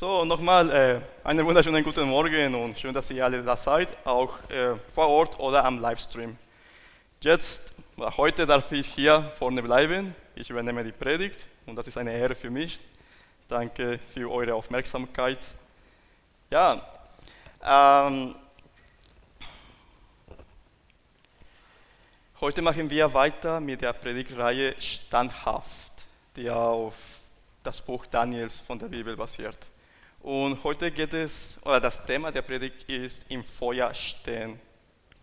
So, nochmal äh, einen wunderschönen guten Morgen und schön, dass ihr alle da seid, auch äh, vor Ort oder am Livestream. Jetzt, heute darf ich hier vorne bleiben. Ich übernehme die Predigt und das ist eine Ehre für mich. Danke für eure Aufmerksamkeit. Ja, ähm, heute machen wir weiter mit der Predigtreihe Standhaft, die auf das Buch Daniels von der Bibel basiert. Und heute geht es, oder das Thema der Predigt ist im Feuer stehen.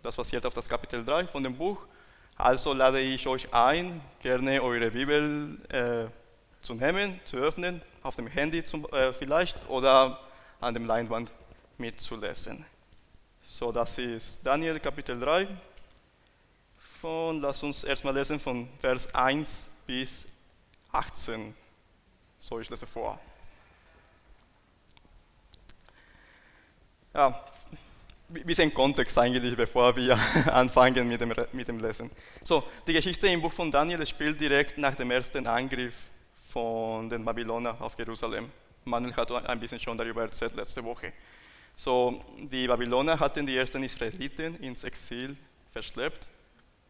Das basiert auf das Kapitel 3 von dem Buch. Also lade ich euch ein, gerne eure Bibel äh, zu nehmen, zu öffnen, auf dem Handy zum, äh, vielleicht oder an dem Leinwand mitzulesen. So, das ist Daniel Kapitel 3. Von, lass uns erstmal lesen von Vers 1 bis 18. So, ich lese vor. Ja, ein bisschen Kontext eigentlich, bevor wir anfangen mit dem, mit dem Lesen. So, die Geschichte im Buch von Daniel spielt direkt nach dem ersten Angriff von den Babylonern auf Jerusalem. Manuel hat ein bisschen schon darüber erzählt letzte Woche. So, die Babyloner hatten die ersten Israeliten ins Exil verschleppt.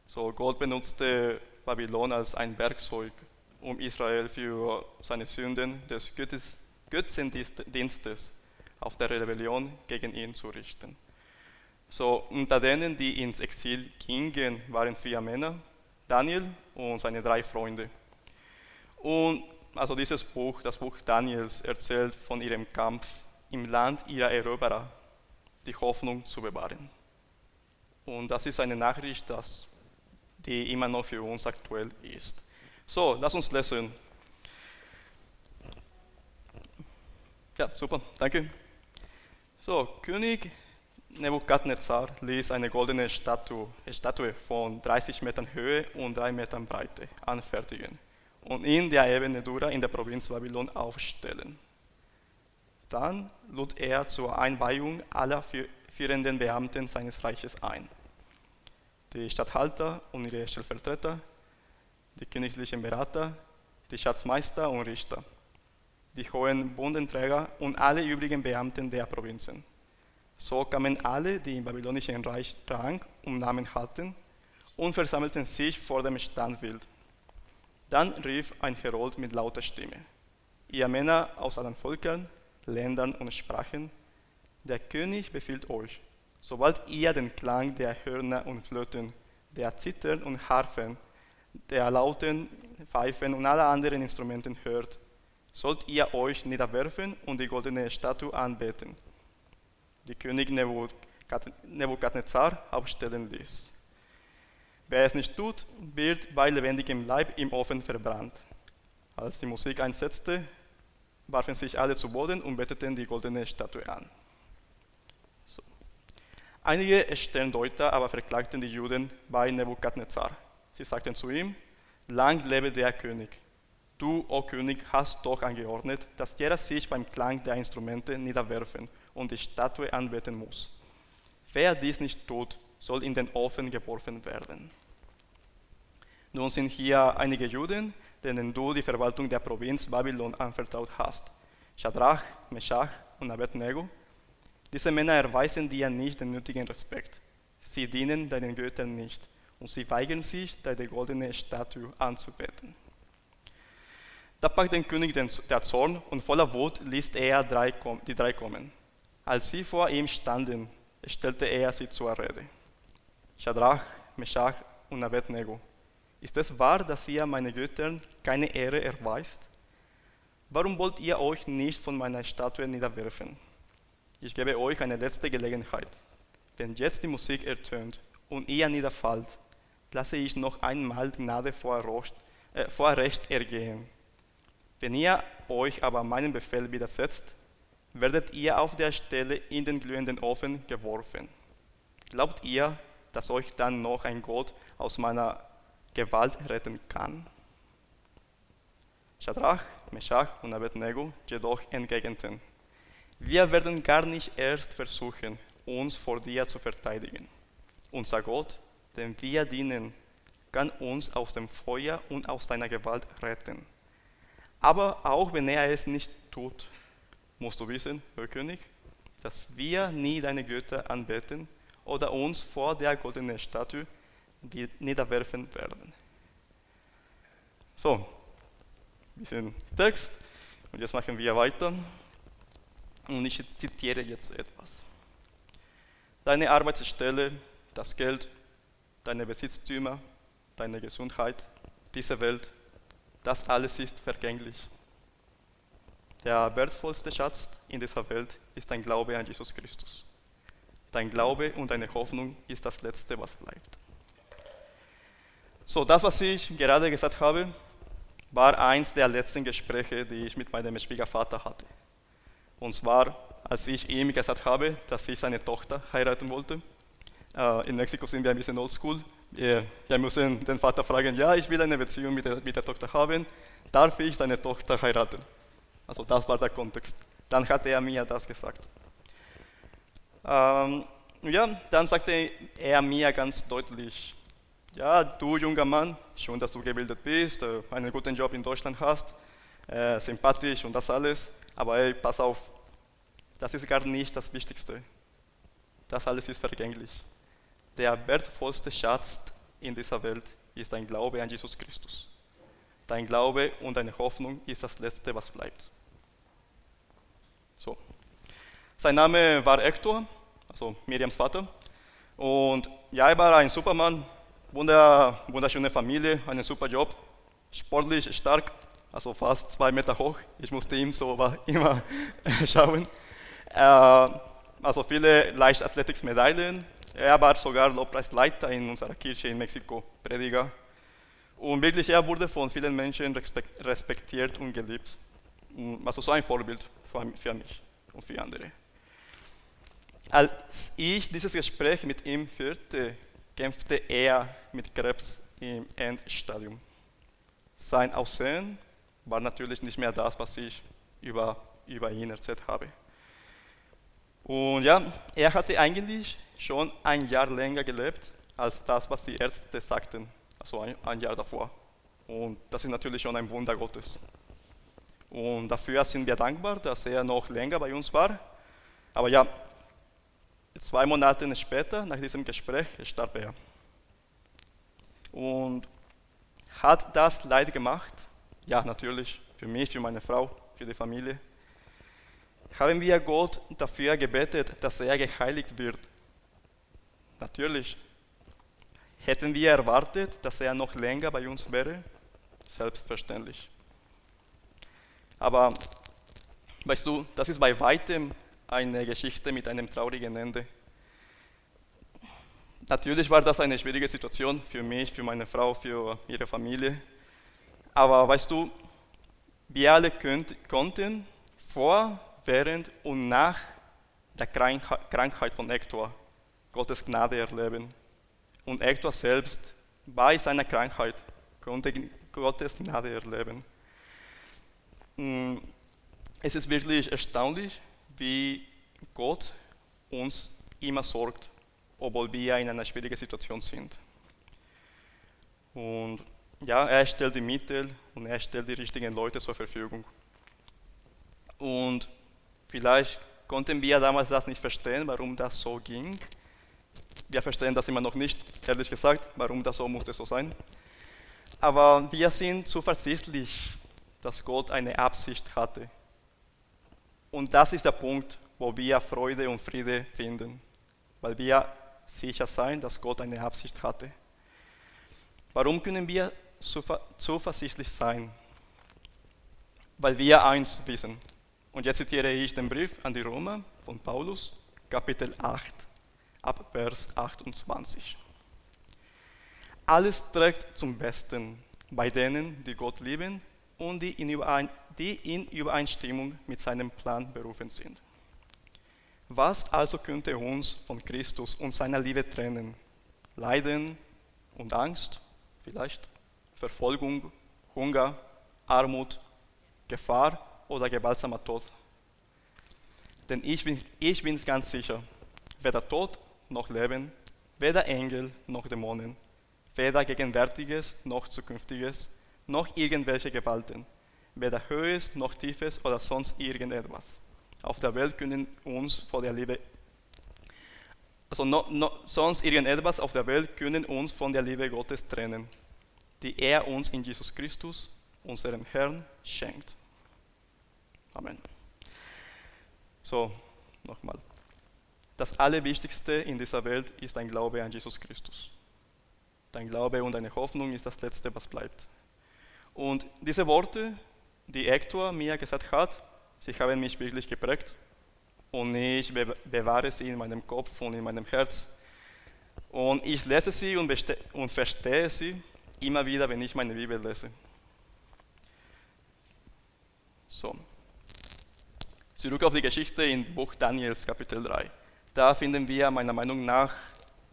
So, Gott benutzte Babylon als ein Werkzeug, um Israel für seine Sünden des Götzendienstes auf der Rebellion gegen ihn zu richten. So, unter denen, die ins Exil gingen, waren vier Männer, Daniel und seine drei Freunde. Und also dieses Buch, das Buch Daniels, erzählt von ihrem Kampf im Land ihrer Eroberer, die Hoffnung zu bewahren. Und das ist eine Nachricht, das, die immer noch für uns aktuell ist. So, lass uns lesen. Ja, super, danke. So, König Nebukadnezar ließ eine goldene Statue, Statue von 30 Metern Höhe und 3 Metern Breite anfertigen und in der Ebene Dura in der Provinz Babylon aufstellen. Dann lud er zur Einweihung aller führenden Beamten seines Reiches ein. Die Statthalter und ihre Stellvertreter, die königlichen Berater, die Schatzmeister und Richter die hohen Bundenträger und alle übrigen Beamten der Provinzen. So kamen alle, die im babylonischen Reich Rang und Namen hatten, und versammelten sich vor dem Standbild. Dann rief ein Herold mit lauter Stimme: Ihr Männer aus allen Völkern, Ländern und Sprachen, der König befiehlt euch, sobald ihr den Klang der Hörner und Flöten, der Zittern und Harfen, der lauten Pfeifen und aller anderen Instrumenten hört, sollt ihr euch niederwerfen und die goldene Statue anbeten, die König Nebukadnezar aufstellen ließ. Wer es nicht tut, wird bei lebendigem Leib im Ofen verbrannt. Als die Musik einsetzte, warfen sich alle zu Boden und beteten die goldene Statue an. So. Einige Sterndeuter aber verklagten die Juden bei Nebukadnezar. Sie sagten zu ihm, lang lebe der König. Du, o König, hast doch angeordnet, dass jeder sich beim Klang der Instrumente niederwerfen und die Statue anbeten muss. Wer dies nicht tut, soll in den Ofen geworfen werden. Nun sind hier einige Juden, denen du die Verwaltung der Provinz Babylon anvertraut hast. Shadrach, Meshach und Abednego. Diese Männer erweisen dir nicht den nötigen Respekt. Sie dienen deinen Göttern nicht und sie weigern sich, deine goldene Statue anzubeten. Da packt den König der Zorn und voller Wut ließ er die drei kommen. Als sie vor ihm standen, stellte er sie zur Rede. Shadrach, Meshach und Abednego, ist es wahr, dass ihr meine Göttern keine Ehre erweist? Warum wollt ihr euch nicht von meiner Statue niederwerfen? Ich gebe euch eine letzte Gelegenheit. Wenn jetzt die Musik ertönt und ihr niederfallt, lasse ich noch einmal Gnade vor, Recht, äh, vor Recht ergehen wenn ihr euch aber meinen Befehl widersetzt, werdet ihr auf der Stelle in den glühenden Ofen geworfen. Glaubt ihr, dass euch dann noch ein Gott aus meiner Gewalt retten kann? Shadrach, Meshach und Abednego jedoch entgegneten, wir werden gar nicht erst versuchen, uns vor dir zu verteidigen. Unser Gott, dem wir dienen, kann uns aus dem Feuer und aus deiner Gewalt retten. Aber auch wenn er es nicht tut, musst du wissen, Herr König, dass wir nie deine Götter anbeten oder uns vor der goldenen Statue niederwerfen werden. So, bisschen Text und jetzt machen wir weiter. Und ich zitiere jetzt etwas. Deine Arbeitsstelle, das Geld, deine Besitztümer, deine Gesundheit, diese Welt, das alles ist vergänglich. Der wertvollste Schatz in dieser Welt ist dein Glaube an Jesus Christus. Dein Glaube und deine Hoffnung ist das Letzte, was bleibt. So, das, was ich gerade gesagt habe, war eins der letzten Gespräche, die ich mit meinem Schwiegervater hatte. Und zwar, als ich ihm gesagt habe, dass ich seine Tochter heiraten wollte. Äh, in Mexiko sind wir ein bisschen oldschool. Wir, müssen den Vater fragen, ja, ich will eine Beziehung mit der, mit der Tochter haben, darf ich deine Tochter heiraten? Also das war der Kontext. Dann hat er mir das gesagt. Ähm, ja, dann sagte er mir ganz deutlich, ja, du junger Mann, schön, dass du gebildet bist, äh, einen guten Job in Deutschland hast, äh, sympathisch und das alles, aber ey, pass auf, das ist gar nicht das Wichtigste. Das alles ist vergänglich. Der wertvollste Schatz in dieser Welt ist dein Glaube an Jesus Christus. Dein Glaube und deine Hoffnung ist das Letzte, was bleibt. So. Sein Name war Hector, also Miriams Vater. Und ja, er war ein Supermann, Wunder, wunderschöne Familie, einen super Job, sportlich stark, also fast zwei Meter hoch. Ich musste ihm so immer schauen. Äh, also viele Leichtathletik-Medaillen. Er war sogar Lobpreisleiter in unserer Kirche in Mexiko, Prediger. Und wirklich, er wurde von vielen Menschen respektiert und geliebt. Also so ein Vorbild für mich und für andere. Als ich dieses Gespräch mit ihm führte, kämpfte er mit Krebs im Endstadium. Sein Aussehen war natürlich nicht mehr das, was ich über, über ihn erzählt habe. Und ja, er hatte eigentlich schon ein Jahr länger gelebt als das, was die Ärzte sagten, also ein, ein Jahr davor. Und das ist natürlich schon ein Wunder Gottes. Und dafür sind wir dankbar, dass er noch länger bei uns war. Aber ja, zwei Monate später, nach diesem Gespräch, starb er. Und hat das Leid gemacht? Ja, natürlich, für mich, für meine Frau, für die Familie. Haben wir Gott dafür gebetet, dass er geheiligt wird? Natürlich. Hätten wir erwartet, dass er noch länger bei uns wäre? Selbstverständlich. Aber weißt du, das ist bei weitem eine Geschichte mit einem traurigen Ende. Natürlich war das eine schwierige Situation für mich, für meine Frau, für ihre Familie. Aber weißt du, wir alle könnt, konnten vor, während und nach der Krankheit von Hector Gottes Gnade erleben. Und Hector selbst bei seiner Krankheit konnte Gottes Gnade erleben. Mm, es ist wirklich erstaunlich, wie Gott uns immer sorgt, obwohl wir in einer schwierigen Situation sind. Und ja, er stellt die Mittel und er stellt die richtigen Leute zur Verfügung. Und vielleicht konnten wir damals das nicht verstehen, warum das so ging. Wir verstehen das immer noch nicht, ehrlich gesagt, warum das so musste so sein. Aber wir sind zuversichtlich, dass Gott eine Absicht hatte. Und das ist der Punkt, wo wir Freude und Friede finden, weil wir sicher sein, dass Gott eine Absicht hatte. Warum können wir zuversichtlich sein? Weil wir eins wissen. Und jetzt zitiere ich den Brief an die Römer von Paulus, Kapitel 8, ab Vers 28. Alles trägt zum Besten bei denen, die Gott lieben und die in, die in Übereinstimmung mit seinem Plan berufen sind. Was also könnte uns von Christus und seiner Liebe trennen? Leiden und Angst, vielleicht Verfolgung, Hunger, Armut, Gefahr oder gewaltsamer Tod. Denn ich bin, ich bin ganz sicher, weder Tod noch Leben, weder Engel noch Dämonen, weder Gegenwärtiges noch Zukünftiges, noch irgendwelche Gewalten, weder Höhes noch Tiefes oder sonst irgendetwas, auf der Welt können uns vor der Liebe, also no, no, sonst irgendetwas auf der Welt können uns von der Liebe Gottes trennen, die er uns in Jesus Christus, unserem Herrn, schenkt. Amen. So, nochmal. Das Allerwichtigste in dieser Welt ist ein Glaube an Jesus Christus. Dein Glaube und deine Hoffnung ist das Letzte, was bleibt. Und diese Worte, die Hector mir gesagt hat, sie haben mich wirklich geprägt und ich bewahre sie in meinem Kopf und in meinem Herz. Und ich lese sie und, und verstehe sie immer wieder, wenn ich meine Bibel lese. So. Zurück auf die Geschichte im Buch Daniels, Kapitel 3. Da finden wir meiner Meinung nach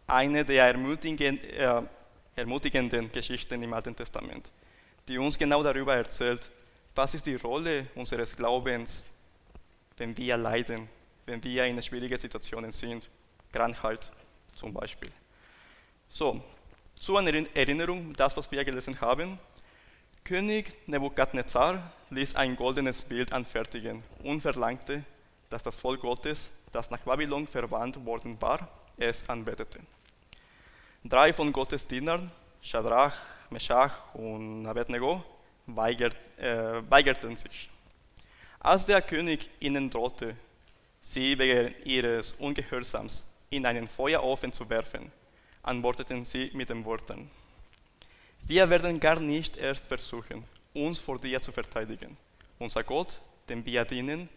eine der ermutigenden, äh, ermutigenden Geschichten im Alten Testament, die uns genau darüber erzählt, was ist die Rolle unseres Glaubens, wenn wir leiden, wenn wir in schwierigen Situationen sind, Krankheit zum Beispiel. So, zur Erinnerung, das, was wir gelesen haben, König Nebukadnezar ließ ein goldenes Bild anfertigen und verlangte, dass das Volk Gottes, das nach Babylon verwandt worden war, es anbetete. Drei von Gottes Dienern, Shadrach, Meshach und Abednego, weigert, äh, weigerten sich. Als der König ihnen drohte, sie wegen ihres Ungehorsams in einen Feuerofen zu werfen, antworteten sie mit den Worten, wir werden gar nicht erst versuchen, uns vor dir zu verteidigen. Unser Gott, dem wir dienen,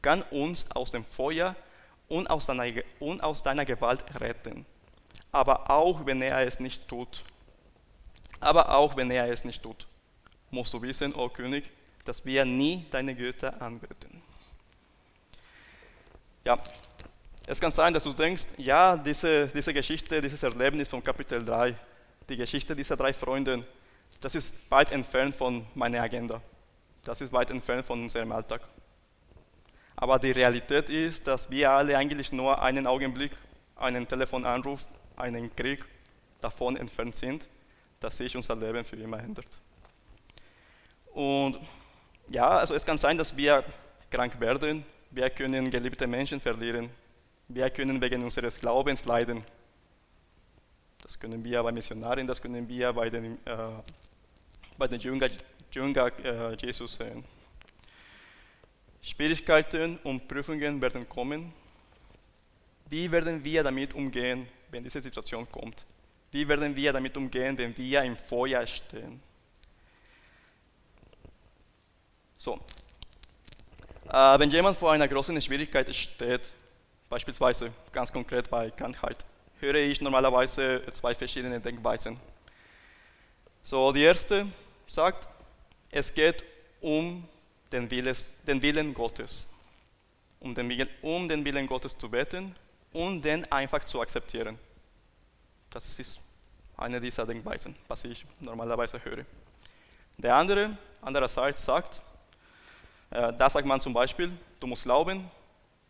kann uns aus dem Feuer und aus deiner, und aus deiner Gewalt retten. Aber auch wenn er es nicht tut, aber auch wenn er es nicht tut, musst du wissen, o oh König, dass wir nie deine Götter anbeten. Ja, es kann sein, dass du denkst, ja, diese, diese Geschichte, dieses Erlebnis von Kapitel 3, die Geschichte dieser drei Freunde, das ist weit entfernt von meiner Agenda. Das ist weit entfernt von unserem Alltag. Aber die Realität ist, dass wir alle eigentlich nur einen Augenblick, einen Telefonanruf, einen Krieg davon entfernt sind, dass sich unser Leben für immer ändert. Und ja, also es kann sein, dass wir krank werden, wir können geliebte Menschen verlieren, wir können wegen unseres Glaubens leiden. Das können wir bei Missionaren, das können wir bei den, äh, bei den Jünger, Jünger äh, Jesus sehen. Schwierigkeiten und Prüfungen werden kommen. Wie werden wir damit umgehen, wenn diese Situation kommt? Wie werden wir damit umgehen, wenn wir im Feuer stehen? So, äh, wenn jemand vor einer großen Schwierigkeit steht, beispielsweise ganz konkret bei Krankheit, höre ich normalerweise zwei verschiedene Denkweisen. So, die erste sagt, es geht um den, Willes, den Willen Gottes, um den, um den Willen Gottes zu beten und den einfach zu akzeptieren. Das ist eine dieser Denkweisen, was ich normalerweise höre. Der andere, andererseits sagt, äh, da sagt man zum Beispiel, du musst glauben,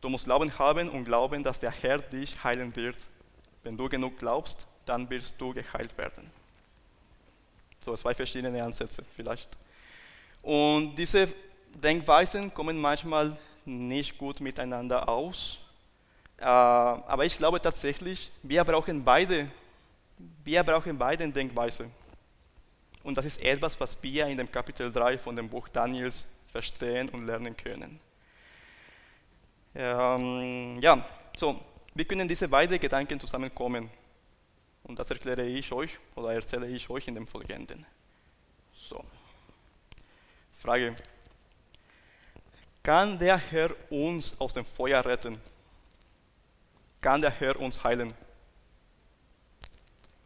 du musst Glauben haben und glauben, dass der Herr dich heilen wird. Wenn du genug glaubst, dann wirst du geheilt werden. So zwei verschiedene Ansätze vielleicht. Und diese Denkweisen kommen manchmal nicht gut miteinander aus. Äh, aber ich glaube tatsächlich, wir brauchen beide, wir brauchen beide Denkweisen. Und das ist etwas, was wir in dem Kapitel 3 von dem Buch Daniels verstehen und lernen können. Ähm, ja, so, wie können diese beiden Gedanken zusammenkommen? Und das erkläre ich euch oder erzähle ich euch in dem Folgenden. So. Frage. Kann der Herr uns aus dem Feuer retten? Kann der Herr uns heilen?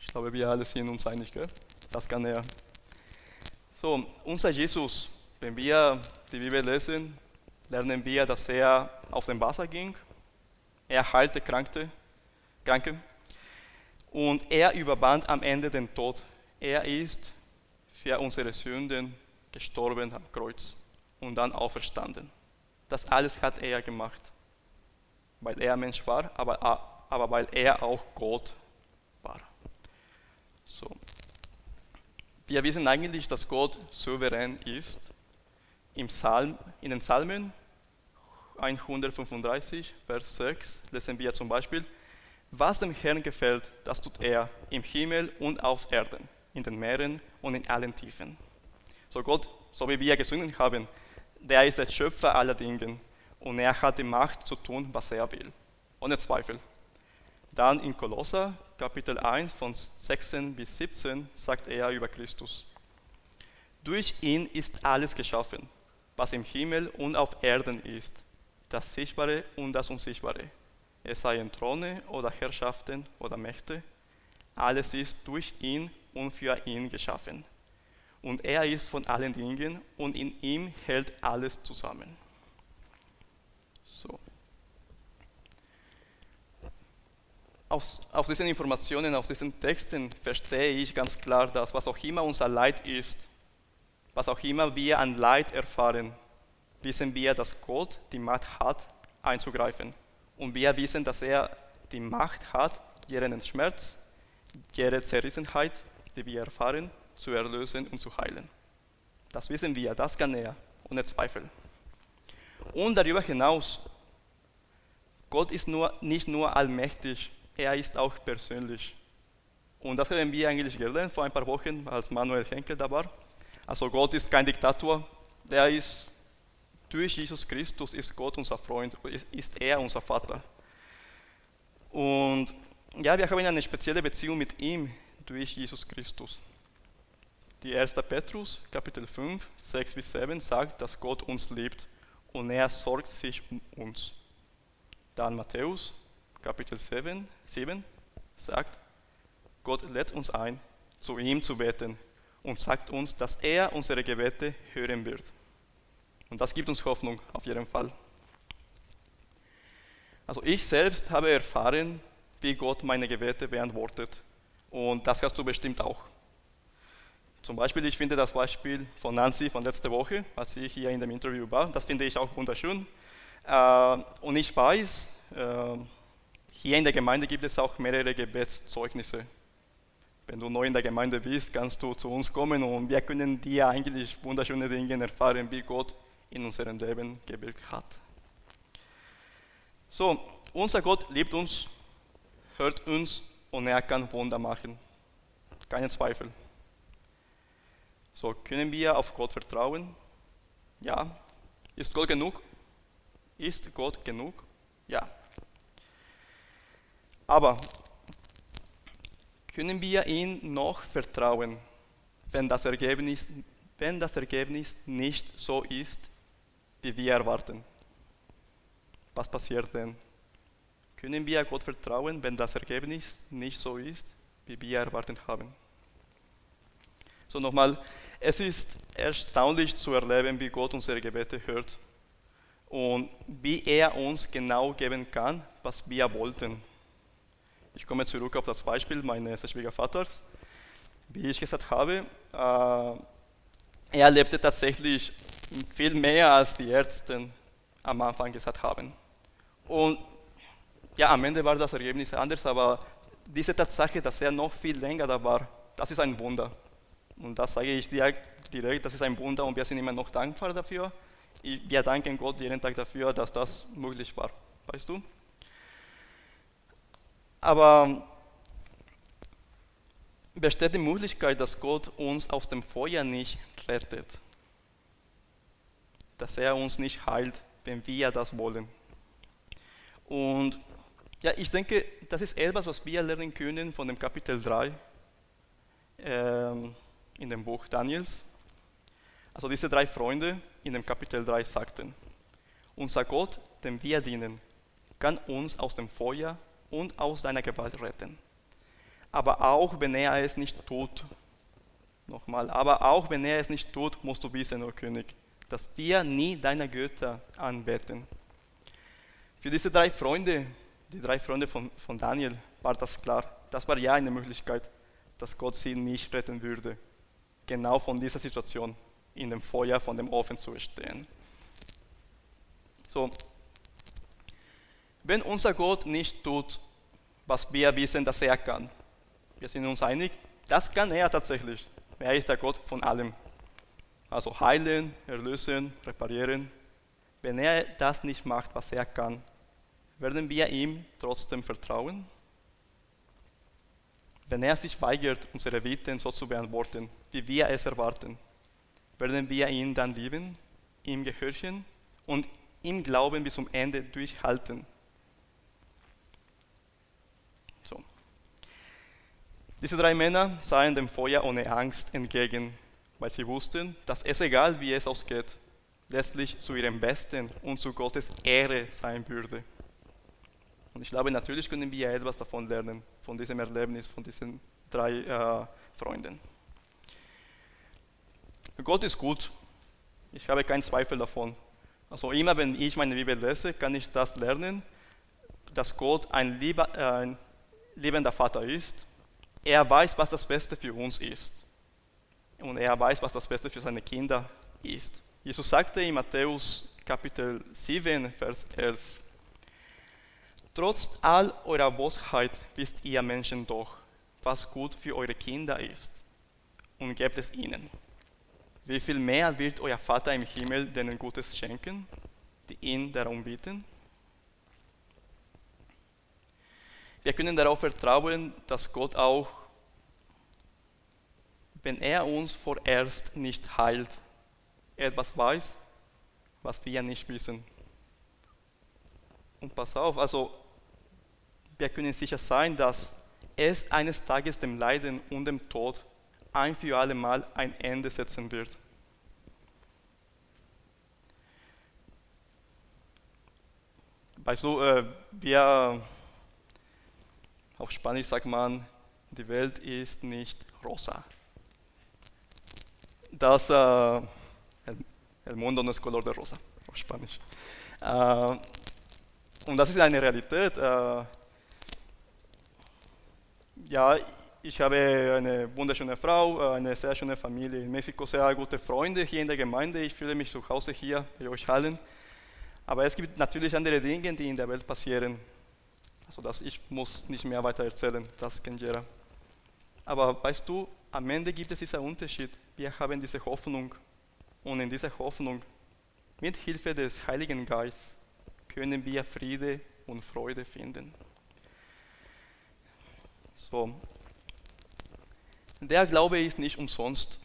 Ich glaube, wir alle sind uns einig, gell? das kann er. So, unser Jesus, wenn wir die Bibel lesen, lernen wir, dass er auf dem Wasser ging, er heilte Kranke, Kranke und er überwand am Ende den Tod. Er ist für unsere Sünden gestorben am Kreuz und dann auferstanden. Das alles hat er gemacht, weil er Mensch war, aber, aber weil er auch Gott war. So. Wir wissen eigentlich, dass Gott souverän ist. Im Psalm, in den Psalmen 135, Vers 6 lesen wir zum Beispiel, was dem Herrn gefällt, das tut er im Himmel und auf Erden, in den Meeren und in allen Tiefen. So Gott, so wie wir gesungen haben, der ist der Schöpfer aller Dinge und er hat die Macht zu tun, was er will. Ohne Zweifel. Dann in Kolosser Kapitel 1 von 16 bis 17 sagt er über Christus. Durch ihn ist alles geschaffen, was im Himmel und auf Erden ist, das Sichtbare und das Unsichtbare. Es seien Throne oder Herrschaften oder Mächte, alles ist durch ihn und für ihn geschaffen. Und er ist von allen Dingen und in ihm hält alles zusammen. So. Aus, aus diesen Informationen, aus diesen Texten verstehe ich ganz klar, dass was auch immer unser Leid ist, was auch immer wir an Leid erfahren, wissen wir, dass Gott die Macht hat, einzugreifen. Und wir wissen, dass er die Macht hat, jeden Schmerz, jede Zerrissenheit, die wir erfahren, zu erlösen und zu heilen. Das wissen wir, das kann er, ohne Zweifel. Und darüber hinaus, Gott ist nur, nicht nur allmächtig, er ist auch persönlich. Und das haben wir eigentlich gelernt vor ein paar Wochen, als Manuel Henkel da war. Also Gott ist kein Diktator, der ist durch Jesus Christus ist Gott unser Freund, ist er unser Vater. Und ja, wir haben eine spezielle Beziehung mit ihm durch Jesus Christus. Die 1. Petrus, Kapitel 5, 6 bis 7 sagt, dass Gott uns liebt und er sorgt sich um uns. Dann Matthäus, Kapitel 7, 7 sagt, Gott lädt uns ein, zu ihm zu beten und sagt uns, dass er unsere Gebete hören wird. Und das gibt uns Hoffnung auf jeden Fall. Also ich selbst habe erfahren, wie Gott meine Gebete beantwortet. Und das hast du bestimmt auch. Zum Beispiel, ich finde das Beispiel von Nancy von letzter Woche, als sie hier in dem Interview war, das finde ich auch wunderschön. Äh, und ich weiß, äh, hier in der Gemeinde gibt es auch mehrere Gebetszeugnisse. Wenn du neu in der Gemeinde bist, kannst du zu uns kommen und wir können dir eigentlich wunderschöne Dinge erfahren, wie Gott in unserem Leben gewirkt hat. So, unser Gott liebt uns, hört uns und er kann Wunder machen. Keine Zweifel. So, können wir auf Gott vertrauen? Ja. Ist Gott genug? Ist Gott genug? Ja. Aber können wir ihm noch vertrauen, wenn das Ergebnis, wenn das Ergebnis nicht so ist, wie wir erwarten? Was passiert denn? Können wir Gott vertrauen, wenn das Ergebnis nicht so ist, wie wir erwartet haben? So nochmal, es ist erstaunlich zu erleben, wie Gott unsere Gebete hört und wie er uns genau geben kann, was wir wollten. Ich komme zurück auf das Beispiel meines Schwiegervaters. Wie ich gesagt habe, äh, er lebte tatsächlich viel mehr, als die Ärzte am Anfang gesagt haben. Und ja, am Ende war das Ergebnis anders, aber diese Tatsache, dass er noch viel länger da war, das ist ein Wunder. Und das sage ich direkt, direkt, das ist ein Wunder und wir sind immer noch dankbar dafür. Wir danken Gott jeden Tag dafür, dass das möglich war. Weißt du? Aber besteht die Möglichkeit, dass Gott uns aus dem Feuer nicht rettet? Dass er uns nicht heilt, wenn wir das wollen? Und ja, ich denke, das ist etwas, was wir lernen können von dem Kapitel 3. Ähm, in dem Buch Daniels. Also diese drei Freunde in dem Kapitel 3 sagten, unser Gott, dem wir dienen, kann uns aus dem Feuer und aus deiner Gewalt retten. Aber auch wenn er es nicht tut, nochmal, aber auch wenn er es nicht tut, musst du wissen, o oh König, dass wir nie deine Götter anbeten. Für diese drei Freunde, die drei Freunde von, von Daniel, war das klar. Das war ja eine Möglichkeit, dass Gott sie nicht retten würde genau von dieser Situation in dem Feuer von dem Ofen zu stehen. So, wenn unser Gott nicht tut, was wir wissen, dass er kann, wir sind uns einig, das kann er tatsächlich. Er ist der Gott von allem. Also heilen, erlösen, reparieren. wenn er das nicht macht, was er kann, werden wir ihm trotzdem vertrauen? Wenn er sich weigert, unsere Bitten so zu beantworten, wie wir es erwarten, werden wir ihn dann lieben, ihm gehorchen und ihm Glauben bis zum Ende durchhalten. So. Diese drei Männer sahen dem Feuer ohne Angst entgegen, weil sie wussten, dass es egal wie es ausgeht, letztlich zu ihrem Besten und zu Gottes Ehre sein würde. Und ich glaube, natürlich können wir etwas davon lernen, von diesem Erlebnis, von diesen drei äh, Freunden. Gott ist gut. Ich habe keinen Zweifel davon. Also immer wenn ich meine Bibel lese, kann ich das lernen, dass Gott ein, lieber, äh, ein liebender Vater ist. Er weiß, was das Beste für uns ist. Und er weiß, was das Beste für seine Kinder ist. Jesus sagte in Matthäus Kapitel 7, Vers 11, Trotz all eurer Bosheit wisst ihr Menschen doch, was gut für eure Kinder ist und gebt es ihnen. Wie viel mehr wird euer Vater im Himmel denen Gutes schenken, die ihn darum bitten? Wir können darauf vertrauen, dass Gott auch, wenn er uns vorerst nicht heilt, etwas weiß, was wir nicht wissen. Und pass auf, also wir können sicher sein, dass es eines Tages dem Leiden und dem Tod ein für alle Mal ein Ende setzen wird. Weißt du, äh, wir, auf Spanisch sagt man, die Welt ist nicht rosa. Das, äh, el mundo no es color de rosa, auf Spanisch. Äh, und das ist eine Realität. Äh, ja, ich habe eine wunderschöne Frau, eine sehr schöne Familie in Mexiko, sehr gute Freunde hier in der Gemeinde. Ich fühle mich zu Hause hier bei euch allen. Aber es gibt natürlich andere Dinge, die in der Welt passieren. Also das ich muss nicht mehr weiter erzählen, das kennt jeder. Aber weißt du, am Ende gibt es diesen Unterschied. Wir haben diese Hoffnung und in dieser Hoffnung, mit Hilfe des Heiligen Geistes, können wir Friede und Freude finden. So. Der Glaube ist nicht umsonst.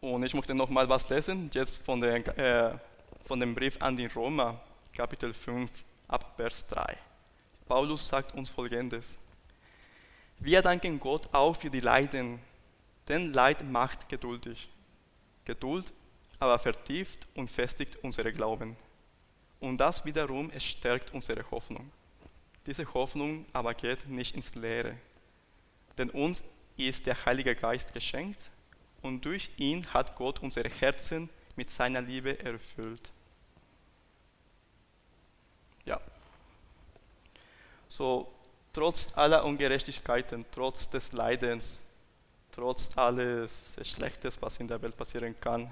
Und ich möchte noch mal was lesen, jetzt von, der, äh, von dem Brief an die Römer, Kapitel 5, ab Vers 3. Paulus sagt uns folgendes. Wir danken Gott auch für die Leiden, denn Leid macht geduldig. Geduld aber vertieft und festigt unsere Glauben. Und das wiederum stärkt unsere Hoffnung. Diese Hoffnung aber geht nicht ins Leere, denn uns ist der Heilige Geist geschenkt und durch ihn hat Gott unsere Herzen mit seiner Liebe erfüllt. Ja. So, trotz aller Ungerechtigkeiten, trotz des Leidens, trotz alles Schlechtes, was in der Welt passieren kann,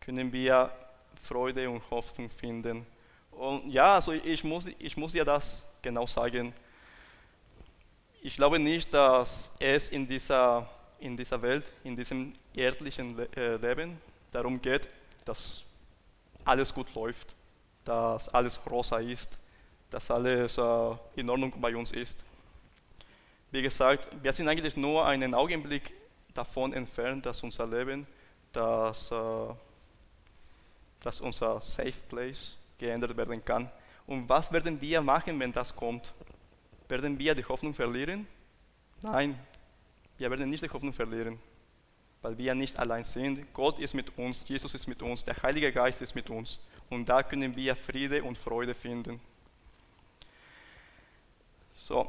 können wir Freude und Hoffnung finden. Und ja, also ich muss, ich muss dir das genau sagen. Ich glaube nicht, dass es in dieser, in dieser Welt, in diesem erdlichen äh, Leben darum geht, dass alles gut läuft, dass alles rosa ist, dass alles äh, in Ordnung bei uns ist. Wie gesagt, wir sind eigentlich nur einen Augenblick davon entfernt, dass unser Leben, dass, äh, dass unser Safe Place geändert werden kann. Und was werden wir machen, wenn das kommt? Werden wir die Hoffnung verlieren? Nein, wir werden nicht die Hoffnung verlieren, weil wir nicht allein sind. Gott ist mit uns, Jesus ist mit uns, der Heilige Geist ist mit uns. Und da können wir Friede und Freude finden. So,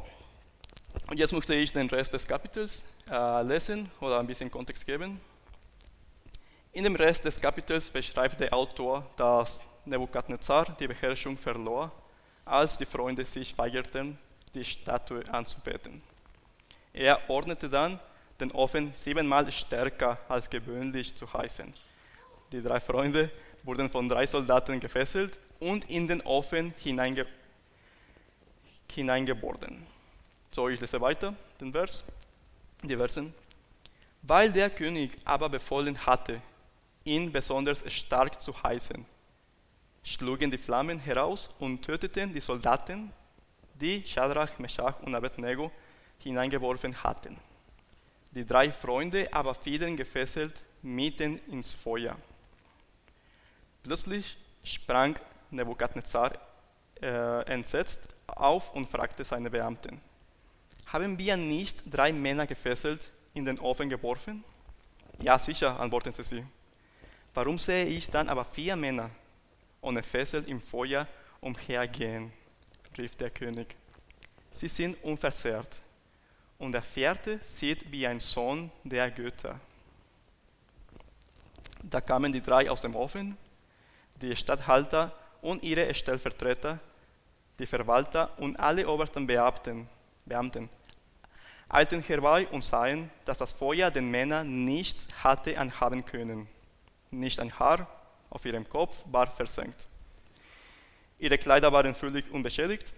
und jetzt möchte ich den Rest des Kapitels äh, lesen oder ein bisschen Kontext geben. In dem Rest des Kapitels beschreibt der Autor, dass Nebukadnezar die Beherrschung verlor, als die Freunde sich weigerten, die Statue anzubeten. Er ordnete dann, den Ofen siebenmal stärker als gewöhnlich zu heißen. Die drei Freunde wurden von drei Soldaten gefesselt und in den Ofen hineinge hineingeboren. So, ich lese weiter den Vers, die Versen. Weil der König aber befohlen hatte, ihn besonders stark zu heißen, schlugen die Flammen heraus und töteten die Soldaten, die Shadrach, Meshach und Abednego hineingeworfen hatten. Die drei Freunde aber fielen gefesselt mitten ins Feuer. Plötzlich sprang Nebukadnezar äh, entsetzt auf und fragte seine Beamten, haben wir nicht drei Männer gefesselt in den Ofen geworfen? Ja, sicher, antworteten sie. Warum sehe ich dann aber vier Männer ohne Fessel im Feuer umhergehen? rief der König. Sie sind unversehrt. Und der vierte sieht wie ein Sohn der Götter. Da kamen die drei aus dem Ofen, die Statthalter und ihre Stellvertreter, die Verwalter und alle obersten Beamten, Beamten eilten herbei und sahen, dass das Feuer den Männern nichts hatte anhaben können. Nicht ein Haar auf ihrem Kopf war versenkt. Ihre Kleider waren völlig unbeschädigt.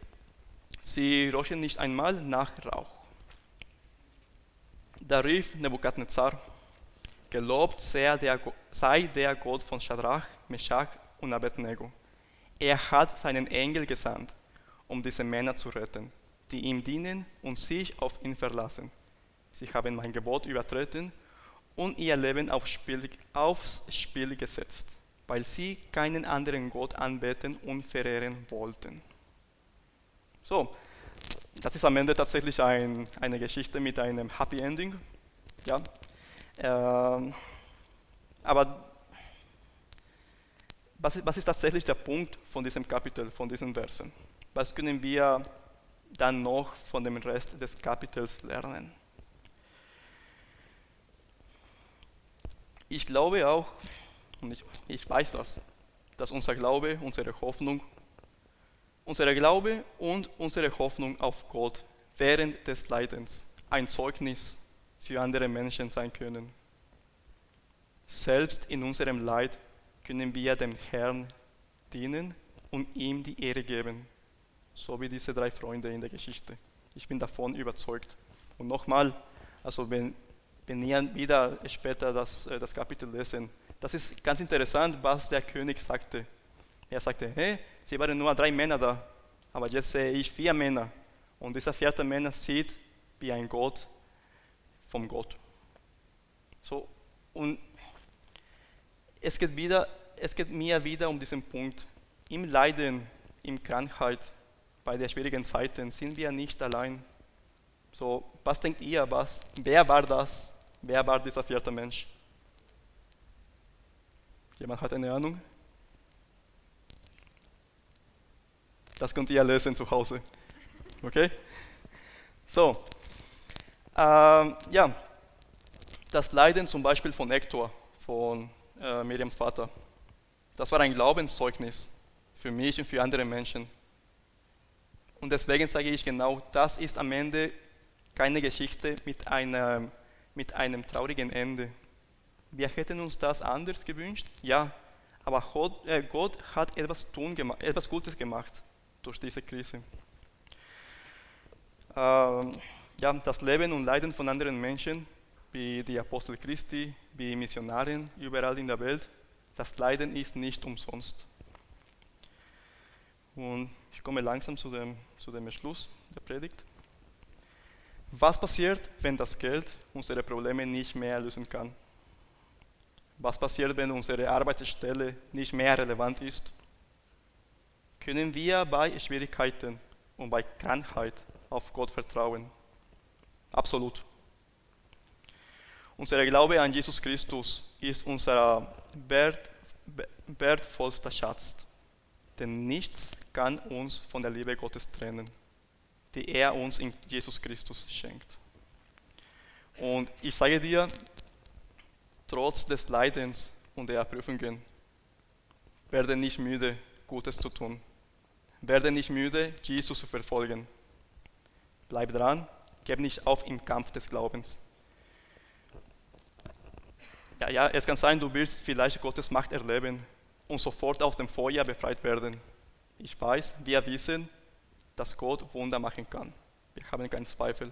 Sie rochen nicht einmal nach Rauch. Da rief Nebukadnezar, gelobt sei der, sei der Gott von Shadrach, Meshach und Abednego. Er hat seinen Engel gesandt, um diese Männer zu retten die ihm dienen und sich auf ihn verlassen. Sie haben mein Gebot übertreten und ihr Leben aufs Spiel, aufs Spiel gesetzt, weil sie keinen anderen Gott anbeten und verehren wollten. So, das ist am Ende tatsächlich ein, eine Geschichte mit einem Happy Ending. Ja. Ähm, aber was was ist tatsächlich der Punkt von diesem Kapitel, von diesen Versen? Was können wir dann noch von dem Rest des Kapitels lernen. Ich glaube auch, und ich, ich weiß das, dass unser Glaube, unsere Hoffnung, unsere Glaube und unsere Hoffnung auf Gott während des Leidens ein Zeugnis für andere Menschen sein können. Selbst in unserem Leid können wir dem Herrn dienen und ihm die Ehre geben so wie diese drei Freunde in der Geschichte. Ich bin davon überzeugt. Und nochmal, also wenn, wenn ihr wieder später das, äh, das Kapitel lesen, das ist ganz interessant, was der König sagte. Er sagte, hey, sie waren nur drei Männer da, aber jetzt sehe ich vier Männer. Und dieser vierte Männer sieht wie ein Gott vom Gott. So, und es geht, wieder, es geht mir wieder um diesen Punkt. Im Leiden, in Krankheit, bei der schwierigen Zeiten sind wir nicht allein. So, was denkt ihr, was? Wer war das? Wer war dieser vierte Mensch? Jemand hat eine Ahnung? Das könnt ihr lesen zu Hause. Okay? So, ähm, ja, das Leiden zum Beispiel von Hector, von äh, Miriams Vater, das war ein Glaubenszeugnis für mich und für andere Menschen. Und deswegen sage ich genau, das ist am Ende keine Geschichte mit, einer, mit einem traurigen Ende. Wir hätten uns das anders gewünscht, ja, aber Gott, äh, hat etwas, tun, etwas Gutes gemacht durch diese Krise. Ähm, ja, das Leben und Leiden von anderen Menschen, wie die Apostel Christi, wie Missionaren überall in der Welt, das Leiden ist nicht umsonst. Und ich komme langsam zu dem, zu dem Schluss der Predigt. Was passiert, wenn das Geld unsere Probleme nicht mehr lösen kann? Was passiert, wenn unsere Arbeitsstelle nicht mehr relevant ist? Können wir bei Schwierigkeiten und bei Krankheit auf Gott vertrauen? Absolut. Unser Glaube an Jesus Christus ist unser wert, wertvollster Schatz denn nichts kann uns von der Liebe Gottes trennen, die er uns in Jesus Christus schenkt. Und ich sage dir, trotz des Leidens und der Prüfungen, werde nicht müde, Gutes zu tun. Werde nicht müde, Jesus zu verfolgen. Bleib dran, gib nicht auf im Kampf des Glaubens. Ja, ja, es kann sein, du willst vielleicht Gottes Macht erleben, und sofort aus dem Feuer befreit werden. Ich weiß, wir wissen, dass Gott Wunder machen kann. Wir haben keinen Zweifel.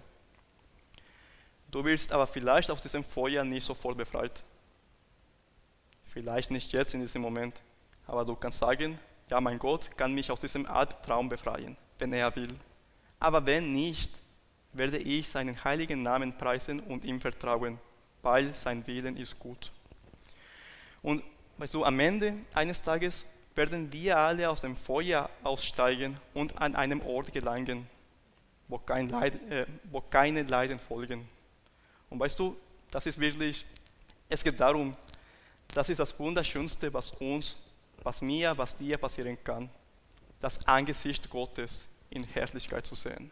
Du wirst aber vielleicht aus diesem Feuer nicht sofort befreit. Vielleicht nicht jetzt in diesem Moment, aber du kannst sagen, ja, mein Gott kann mich aus diesem Albtraum befreien, wenn er will. Aber wenn nicht, werde ich seinen heiligen Namen preisen und ihm vertrauen, weil sein Willen ist gut. Und weißt du, am Ende eines Tages werden wir alle aus dem Feuer aussteigen und an einem Ort gelangen, wo, kein Leid, äh, wo keine Leiden folgen. Und weißt du, das ist wirklich, es geht darum, das ist das Wunderschönste, was uns, was mir, was dir passieren kann, das Angesicht Gottes in Herrlichkeit zu sehen.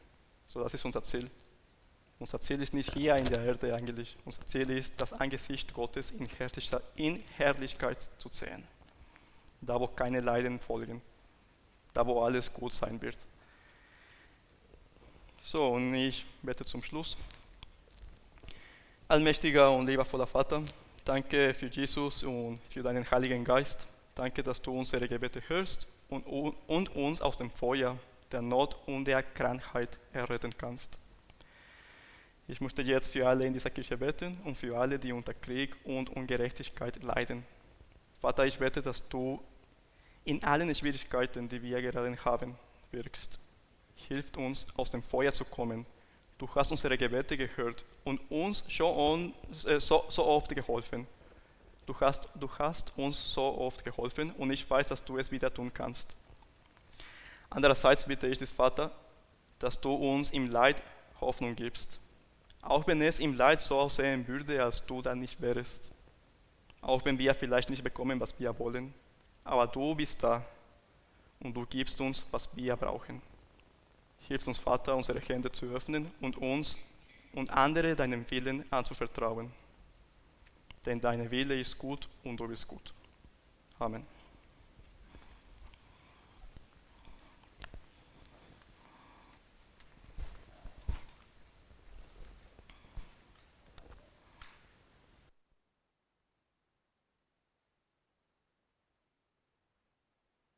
So, das ist unser Ziel. Unser Ziel ist nicht hier in der Erde eigentlich. Unser Ziel ist, das Angesicht Gottes in Herrlichkeit, zu sehen. Da, wo keine Leiden folgen. Da, wo alles gut sein wird. So, und ich bete zum Schluss. Allmächtiger und liebevoller Vater, danke für Jesus und für deinen Heiligen Geist. Danke, dass du unsere Gebete hörst und uns aus dem Feuer der Not und der Krankheit erretten kannst. Ich möchte jetzt für alle in dieser Kirche beten und für alle, die unter Krieg und Ungerechtigkeit leiden. Vater, ich bete, dass du in allen Schwierigkeiten, die wir gerade haben, wirkst. Hilf uns, aus dem Feuer zu kommen. Du hast unsere Gebete gehört und uns schon äh, so, so oft geholfen. Du hast, du hast uns so oft geholfen und ich weiß, dass du es wieder tun kannst. Andererseits bitte ich dich, Vater, dass du uns im Leid Hoffnung gibst. Auch wenn es im Leid so aussehen würde, als du dann nicht wärst. Auch wenn wir vielleicht nicht bekommen, was wir wollen. Aber du bist da und du gibst uns, was wir brauchen. Hilf uns, Vater, unsere Hände zu öffnen und uns und andere deinem Willen anzuvertrauen. Denn deine Wille ist gut und du bist gut. Amen.